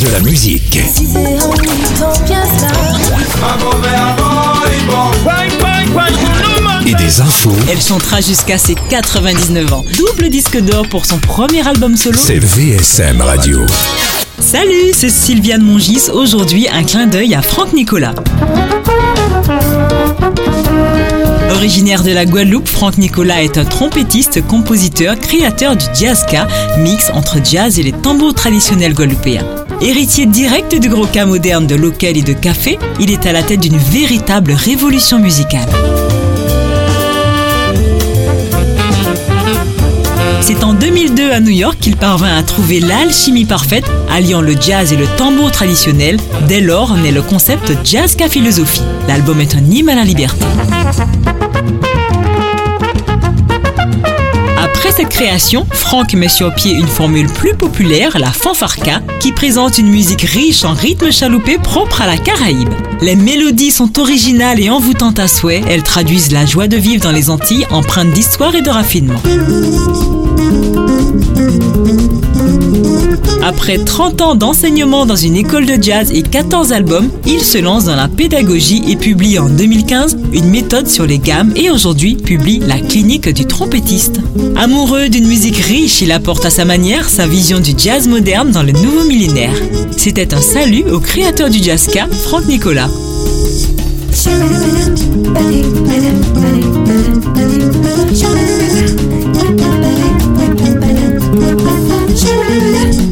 De la musique. Et des infos. Elle chantera jusqu'à ses 99 ans. Double disque d'or pour son premier album solo. C'est VSM Radio. Salut, c'est Sylviane Mongis. Aujourd'hui, un clin d'œil à Franck Nicolas. Originaire de la Guadeloupe, Franck Nicolas est un trompettiste, compositeur, créateur du jazzka, mix entre jazz et les tambours traditionnels guadeloupéens. Héritier direct du gros cas moderne de local et de café, il est à la tête d'une véritable révolution musicale. C'est en 2002 à New York qu'il parvint à trouver l'alchimie parfaite, alliant le jazz et le tambour traditionnel. Dès lors naît le concept Jazz Philosophie. L'album est un hymne à la liberté. Création, Franck met sur pied une formule plus populaire, la fanfarka, qui présente une musique riche en rythme chaloupé propre à la Caraïbe. Les mélodies sont originales et envoûtantes à souhait, elles traduisent la joie de vivre dans les Antilles empreintes d'histoire et de raffinement. Après 30 ans d'enseignement dans une école de jazz et 14 albums, il se lance dans la pédagogie et publie en 2015 une méthode sur les gammes et aujourd'hui publie La clinique du trompettiste. Amoureux d'une musique riche, il apporte à sa manière sa vision du jazz moderne dans le nouveau millénaire. C'était un salut au créateur du jazzka, Franck Nicolas.